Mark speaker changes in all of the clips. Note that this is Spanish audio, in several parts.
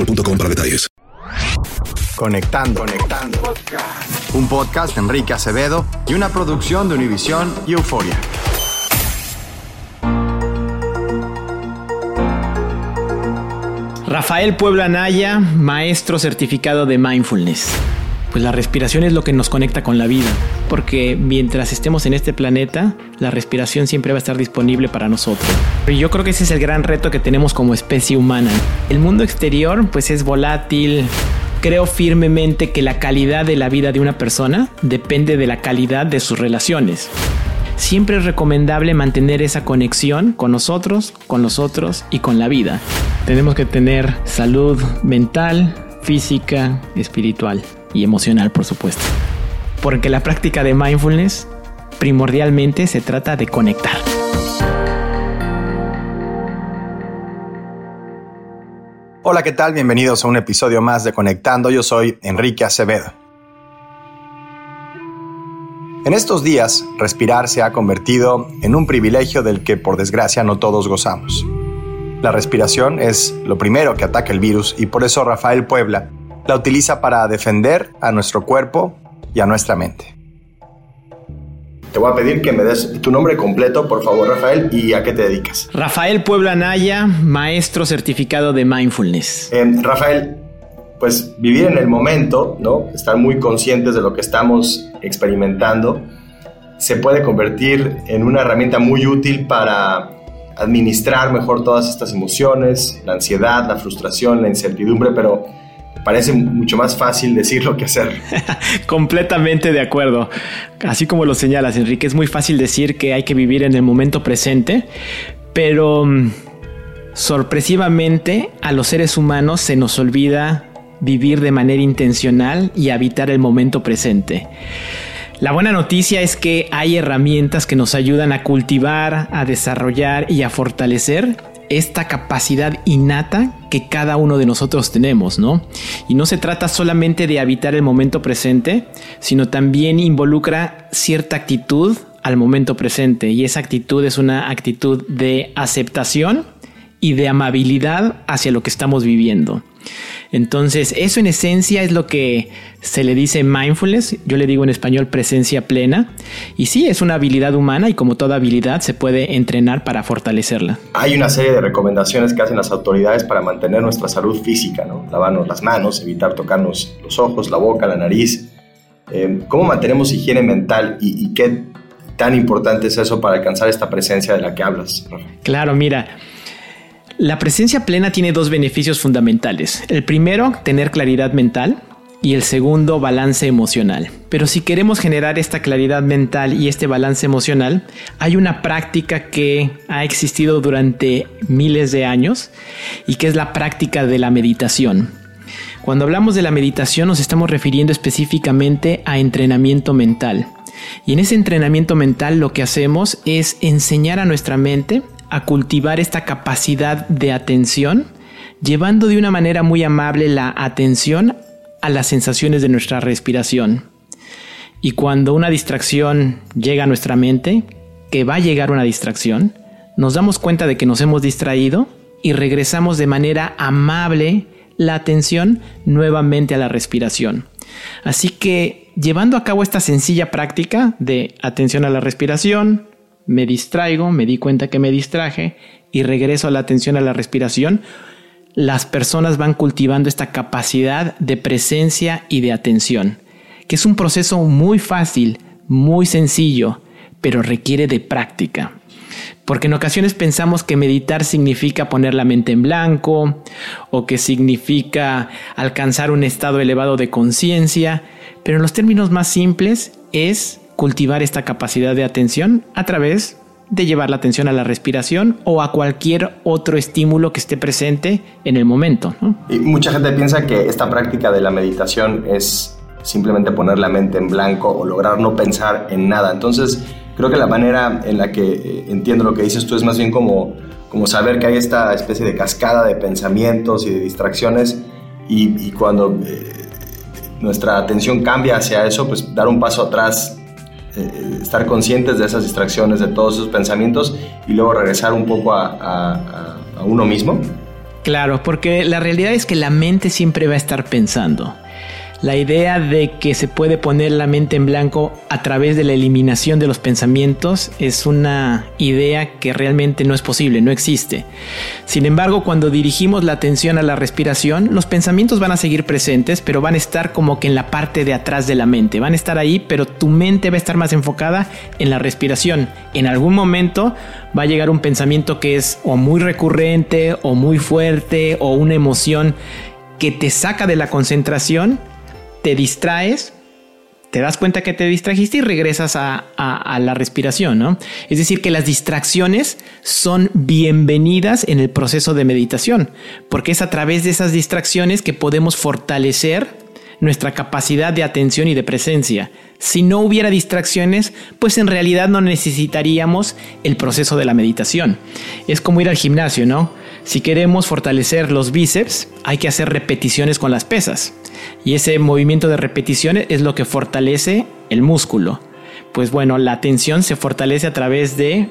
Speaker 1: boostmobile.com para detalles.
Speaker 2: Conectando, conectando. Un podcast de Enrique Acevedo y una producción de Univisión y Euforia.
Speaker 3: Rafael Puebla Naya, maestro certificado de mindfulness. Pues la respiración es lo que nos conecta con la vida, porque mientras estemos en este planeta, la respiración siempre va a estar disponible para nosotros. Y yo creo que ese es el gran reto que tenemos como especie humana. El mundo exterior pues es volátil. Creo firmemente que la calidad de la vida de una persona depende de la calidad de sus relaciones. Siempre es recomendable mantener esa conexión con nosotros, con los otros y con la vida. Tenemos que tener salud mental, física, espiritual y emocional, por supuesto. Porque la práctica de mindfulness primordialmente se trata de conectar.
Speaker 2: Hola, ¿qué tal? Bienvenidos a un episodio más de Conectando. Yo soy Enrique Acevedo. En estos días, respirar se ha convertido en un privilegio del que por desgracia no todos gozamos. La respiración es lo primero que ataca el virus y por eso Rafael Puebla la utiliza para defender a nuestro cuerpo y a nuestra mente. Te voy a pedir que me des tu nombre completo, por favor, Rafael, y a qué te dedicas.
Speaker 3: Rafael Puebla Naya, maestro certificado de mindfulness.
Speaker 2: Eh, Rafael, pues vivir en el momento, ¿no? Estar muy conscientes de lo que estamos experimentando, se puede convertir en una herramienta muy útil para administrar mejor todas estas emociones, la ansiedad, la frustración, la incertidumbre, pero parece mucho más fácil decirlo que hacer.
Speaker 3: Completamente de acuerdo. Así como lo señalas, Enrique, es muy fácil decir que hay que vivir en el momento presente, pero mm, sorpresivamente a los seres humanos se nos olvida vivir de manera intencional y habitar el momento presente. La buena noticia es que hay herramientas que nos ayudan a cultivar, a desarrollar y a fortalecer esta capacidad innata que cada uno de nosotros tenemos, ¿no? Y no se trata solamente de habitar el momento presente, sino también involucra cierta actitud al momento presente y esa actitud es una actitud de aceptación y de amabilidad hacia lo que estamos viviendo. Entonces, eso en esencia es lo que se le dice mindfulness, yo le digo en español presencia plena, y sí, es una habilidad humana y como toda habilidad se puede entrenar para fortalecerla.
Speaker 2: Hay una serie de recomendaciones que hacen las autoridades para mantener nuestra salud física, ¿no? Lavarnos las manos, evitar tocarnos los ojos, la boca, la nariz. Eh, ¿Cómo mantenemos higiene mental y, y qué tan importante es eso para alcanzar esta presencia de la que hablas?
Speaker 3: Claro, mira. La presencia plena tiene dos beneficios fundamentales. El primero, tener claridad mental y el segundo, balance emocional. Pero si queremos generar esta claridad mental y este balance emocional, hay una práctica que ha existido durante miles de años y que es la práctica de la meditación. Cuando hablamos de la meditación nos estamos refiriendo específicamente a entrenamiento mental. Y en ese entrenamiento mental lo que hacemos es enseñar a nuestra mente a cultivar esta capacidad de atención, llevando de una manera muy amable la atención a las sensaciones de nuestra respiración. Y cuando una distracción llega a nuestra mente, que va a llegar una distracción, nos damos cuenta de que nos hemos distraído y regresamos de manera amable la atención nuevamente a la respiración. Así que llevando a cabo esta sencilla práctica de atención a la respiración, me distraigo, me di cuenta que me distraje y regreso a la atención a la respiración, las personas van cultivando esta capacidad de presencia y de atención, que es un proceso muy fácil, muy sencillo, pero requiere de práctica. Porque en ocasiones pensamos que meditar significa poner la mente en blanco o que significa alcanzar un estado elevado de conciencia, pero en los términos más simples es cultivar esta capacidad de atención a través de llevar la atención a la respiración o a cualquier otro estímulo que esté presente en el momento.
Speaker 2: Y mucha gente piensa que esta práctica de la meditación es simplemente poner la mente en blanco o lograr no pensar en nada. Entonces, creo que la manera en la que eh, entiendo lo que dices tú es más bien como, como saber que hay esta especie de cascada de pensamientos y de distracciones y, cuando eh, nuestra atención cambia hacia eso, pues dar un paso atrás eh, estar conscientes de esas distracciones, de todos esos pensamientos y luego regresar un poco a, a uno mismo?
Speaker 3: Claro, porque la realidad es que la mente siempre va a estar pensando. La idea de que se puede poner la mente en blanco a través de la eliminación de los pensamientos es una idea que realmente no es posible, no existe. Sin embargo, cuando dirigimos la atención a la respiración, los pensamientos van a seguir presentes, pero van a estar como que en la parte de atrás de la mente. Van a estar ahí, pero tu mente va a estar más enfocada en la respiración. En algún momento va a llegar un pensamiento que es o muy recurrente o muy fuerte o una emoción que te saca de la concentración te distraes, te das cuenta que te distrajiste y regresas a, la respiración, ¿no? Es decir, que las distracciones son bienvenidas en el proceso de meditación, porque es a través de esas distracciones que podemos fortalecer nuestra capacidad de atención y de presencia. Si no hubiera distracciones, pues en realidad no necesitaríamos el proceso de la meditación. Es como ir al gimnasio, ¿no? Si queremos fortalecer los bíceps, hay que hacer repeticiones con las pesas. Y ese movimiento de repeticiones es lo que fortalece el músculo. Pues bueno, la atención se fortalece a través de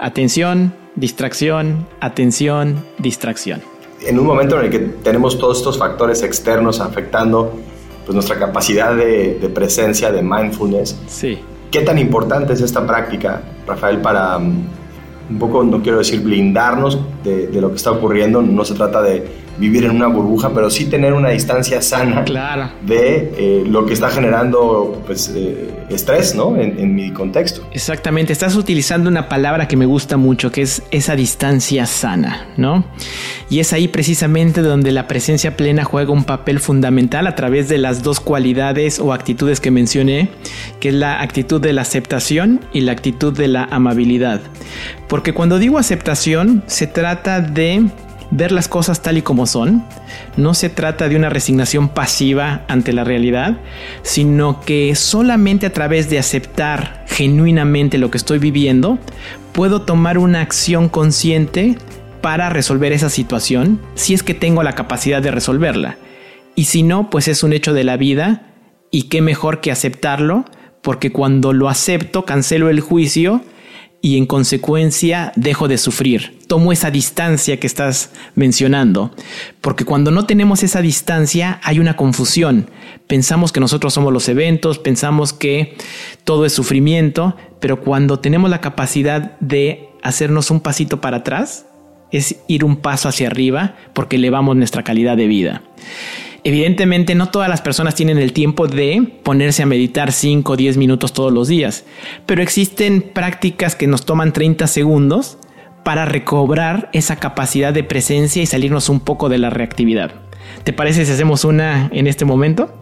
Speaker 3: atención, distracción, atención, distracción.
Speaker 2: En un momento en el que tenemos todos estos factores externos afectando pues, nuestra capacidad de, de presencia, de mindfulness,
Speaker 3: sí.
Speaker 2: ¿qué tan importante es esta práctica, Rafael, para mm, un poco, no quiero decir blindarnos de, de lo que está ocurriendo, no se trata de vivir en una burbuja, pero sí tener una distancia sana de eh, lo que está generando pues, eh, estrés ¿no? En, en, mi contexto.
Speaker 3: Exactamente, estás utilizando una palabra que me gusta mucho, que es esa distancia sana, ¿no? Y es ahí precisamente donde la presencia plena juega un papel fundamental a través de las dos cualidades o actitudes que mencioné, que es la actitud de la aceptación y la actitud de la amabilidad. Porque cuando digo aceptación, se trata de ver las cosas tal y como son. No se trata de una resignación pasiva ante la realidad, sino que solamente a través de aceptar genuinamente lo que estoy viviendo, puedo tomar una acción consciente para resolver esa situación, si es que tengo la capacidad de resolverla. Y si no, pues es un hecho de la vida y qué mejor que aceptarlo, porque cuando lo acepto, cancelo el juicio y en consecuencia dejo de sufrir. Tomo esa distancia que estás mencionando, porque cuando no tenemos esa distancia hay una confusión. Pensamos que nosotros somos los eventos, pensamos que todo es sufrimiento, pero cuando tenemos la capacidad de hacernos un pasito para atrás, es ir un paso hacia arriba porque elevamos nuestra calidad de vida. Evidentemente no todas las personas tienen el tiempo de ponerse a meditar 5 o 10 minutos todos los días, pero existen prácticas que nos toman 30 segundos para recobrar esa capacidad de presencia y salirnos un poco de la reactividad. ¿Te parece si hacemos una en este momento?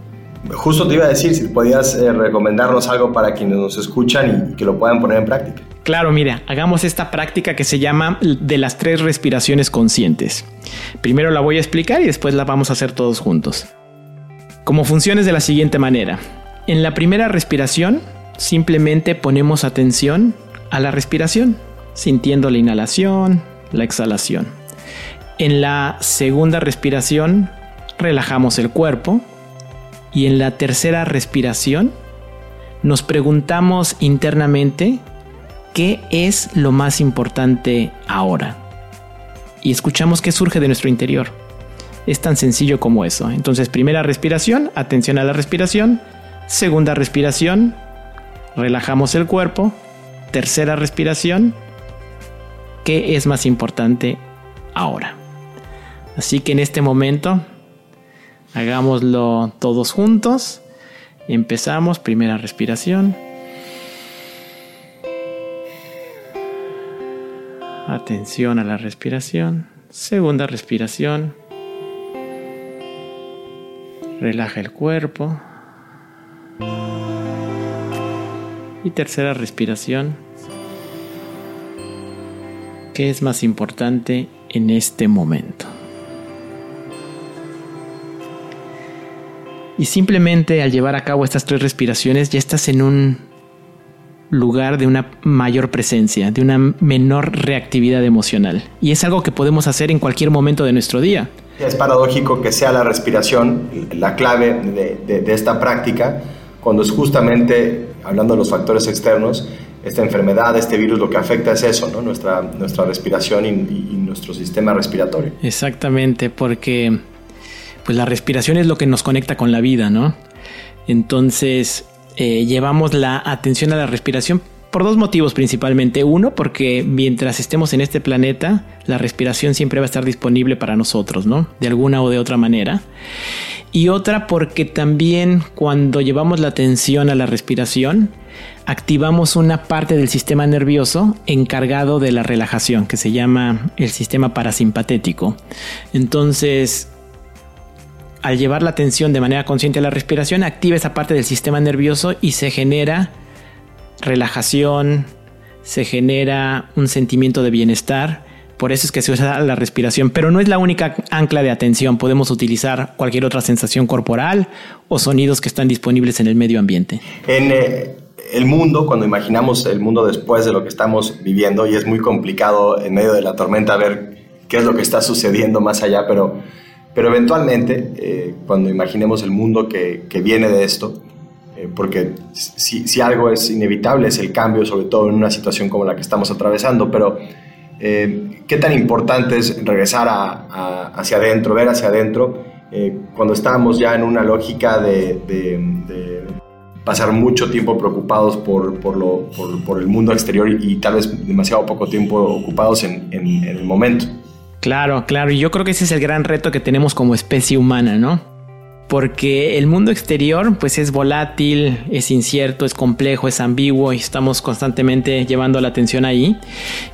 Speaker 2: Justo te iba a decir si podías eh, recomendarnos algo para quienes nos escuchan y que lo puedan poner en práctica.
Speaker 3: Claro, mira, hagamos esta práctica que se llama de las tres respiraciones conscientes. Primero la voy a explicar y después la vamos a hacer todos juntos. Como funciona es de la siguiente manera. En la primera respiración, simplemente ponemos atención a la respiración, sintiendo la inhalación, la exhalación. En la segunda respiración, relajamos el cuerpo. Y en la tercera respiración, nos preguntamos internamente qué es lo más importante ahora. Y escuchamos qué surge de nuestro interior. Es tan sencillo como eso. Entonces, primera respiración, atención a la respiración. Segunda respiración, relajamos el cuerpo. Tercera respiración, ¿qué es más importante ahora? Así que en este momento, hagámoslo todos juntos. Empezamos, primera respiración. Atención a la respiración. Segunda respiración. Relaja el cuerpo. Y tercera respiración. ¿Qué es más importante en este momento? Y simplemente al llevar a cabo estas tres respiraciones ya estás en un lugar de una mayor presencia, de una menor reactividad emocional. Y es algo que podemos hacer en cualquier momento de nuestro día.
Speaker 2: Es paradójico que sea la respiración la clave de, esta práctica, cuando es justamente, hablando de los factores externos, esta enfermedad, este virus, lo que afecta es eso, ¿no? nuestra, nuestra respiración y, nuestro sistema respiratorio.
Speaker 3: Exactamente, porque pues la respiración es lo que nos conecta con la vida, ¿no? Entonces, eh, llevamos la atención a la respiración por dos motivos principalmente. Uno, porque mientras estemos en este planeta, la respiración siempre va a estar disponible para nosotros, ¿no? De alguna o de otra manera. Y otra, porque también cuando llevamos la atención a la respiración, activamos una parte del sistema nervioso encargado de la relajación, que se llama el sistema parasimpatético. Entonces, al llevar la atención de manera consciente a la respiración, activa esa parte del sistema nervioso y se genera relajación, se genera un sentimiento de bienestar. Por eso es que se usa la respiración, pero no es la única ancla de atención. Podemos utilizar cualquier otra sensación corporal o sonidos que están disponibles en el medio ambiente.
Speaker 2: En eh, el mundo, cuando imaginamos el mundo después de lo que estamos viviendo, y es muy complicado en medio de la tormenta ver qué es lo que está sucediendo más allá, pero pero eventualmente, eh, cuando imaginemos el mundo que, que viene de esto, eh, porque si, si, algo es inevitable es el cambio, sobre todo en una situación como la que estamos atravesando, pero eh, ¿qué tan importante es regresar a, hacia adentro, ver hacia adentro, cuando estábamos ya en una lógica de, pasar mucho tiempo preocupados por, por, lo, por, el mundo exterior y, tal vez demasiado poco tiempo ocupados en el momento?
Speaker 3: Claro, claro, y yo creo que ese es el gran reto que tenemos como especie humana, ¿no? Porque el mundo exterior pues es volátil, es incierto, es complejo, es ambiguo y estamos constantemente llevando la atención ahí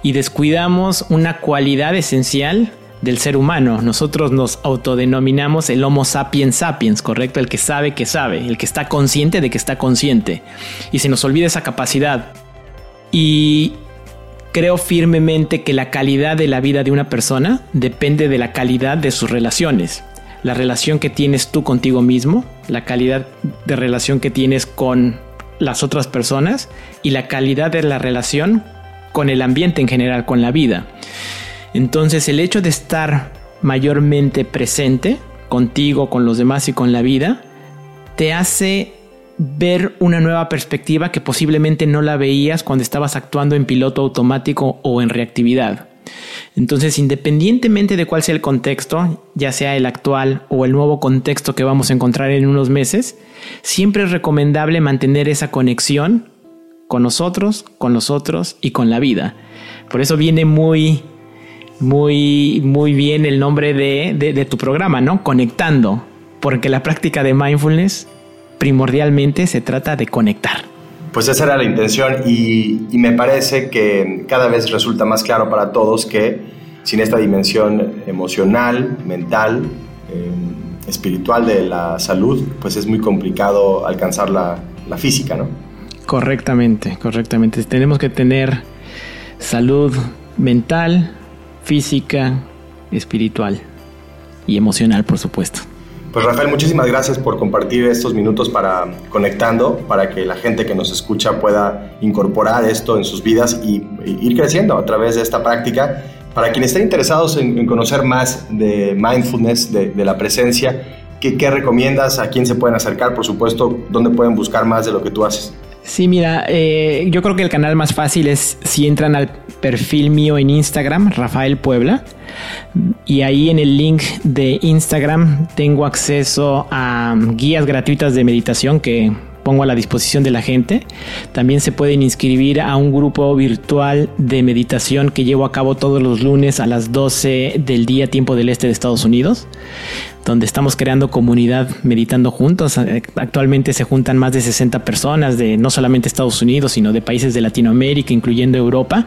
Speaker 3: y descuidamos una cualidad esencial del ser humano. Nosotros nos autodenominamos el Homo sapiens sapiens, ¿correcto? El que sabe que sabe, el que está consciente de que está consciente. Y se nos olvida esa capacidad. Y Creo firmemente que la calidad de la vida de una persona depende de la calidad de sus relaciones. La relación que tienes tú contigo mismo, la calidad de relación que tienes con las otras personas y la calidad de la relación con el ambiente en general, con la vida. Entonces el hecho de estar mayormente presente contigo, con los demás y con la vida, te hace ver una nueva perspectiva que posiblemente no la veías cuando estabas actuando en piloto automático o en reactividad. Entonces, independientemente de cuál sea el contexto, ya sea el actual o el nuevo contexto que vamos a encontrar en unos meses, siempre es recomendable mantener esa conexión con nosotros, con los otros y con la vida. Por eso viene muy, muy, muy bien el nombre de, de tu programa, ¿no? Conectando, porque la práctica de mindfulness primordialmente se trata de conectar.
Speaker 2: Pues esa era la intención y, me parece que cada vez resulta más claro para todos que sin esta dimensión emocional, mental, eh, espiritual de la salud, pues es muy complicado alcanzar la, la física, ¿no?
Speaker 3: Correctamente, correctamente. Tenemos que tener salud mental, física, espiritual y emocional, por supuesto.
Speaker 2: Pues Rafael, muchísimas gracias por compartir estos minutos para Conectando, para que la gente que nos escucha pueda incorporar esto en sus vidas y, ir creciendo a través de esta práctica. Para quienes estén interesados en, conocer más de mindfulness, de, la presencia, ¿qué, ¿qué, recomiendas? ¿A quién se pueden acercar? Por supuesto, ¿dónde pueden buscar más de lo que tú haces?
Speaker 3: Sí, mira, eh, yo creo que el canal más fácil es si entran al perfil mío en Instagram, Rafael Puebla, y ahí en el link de Instagram tengo acceso a guías gratuitas de meditación que pongo a la disposición de la gente. También se pueden inscribir a un grupo virtual de meditación que llevo a cabo todos los lunes a las 12 del día tiempo del este de Estados Unidos donde estamos creando comunidad meditando juntos. Actualmente se juntan más de 60 personas de no solamente Estados Unidos, sino de países de Latinoamérica, incluyendo Europa.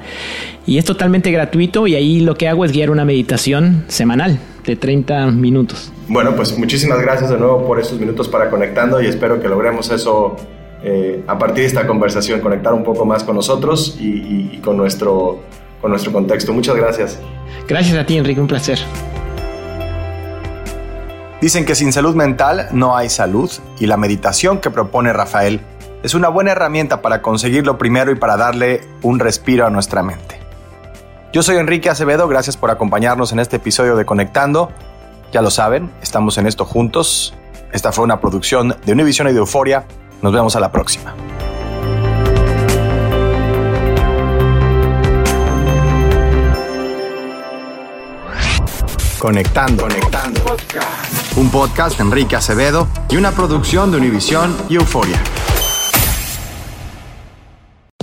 Speaker 3: Y es totalmente gratuito y ahí lo que hago es guiar una meditación semanal de 30 minutos.
Speaker 2: Bueno, pues muchísimas gracias de nuevo por estos minutos para conectando y espero que logremos eso eh, a partir de esta conversación, conectar un poco más con nosotros y, con, nuestro, con nuestro contexto. Muchas gracias.
Speaker 3: Gracias a ti, Enrique, un placer.
Speaker 2: Dicen que sin salud mental no hay salud y la meditación que propone Rafael es una buena herramienta para conseguirlo primero y para darle un respiro a nuestra mente. Yo soy Enrique Acevedo, gracias por acompañarnos en este episodio de Conectando. Ya lo saben, estamos en esto juntos. Esta fue una producción de Univision y de Euforia. Nos vemos a la próxima. Conectando. Conectando. Un podcast de Enrique Acevedo y una producción de Univision y Euforia.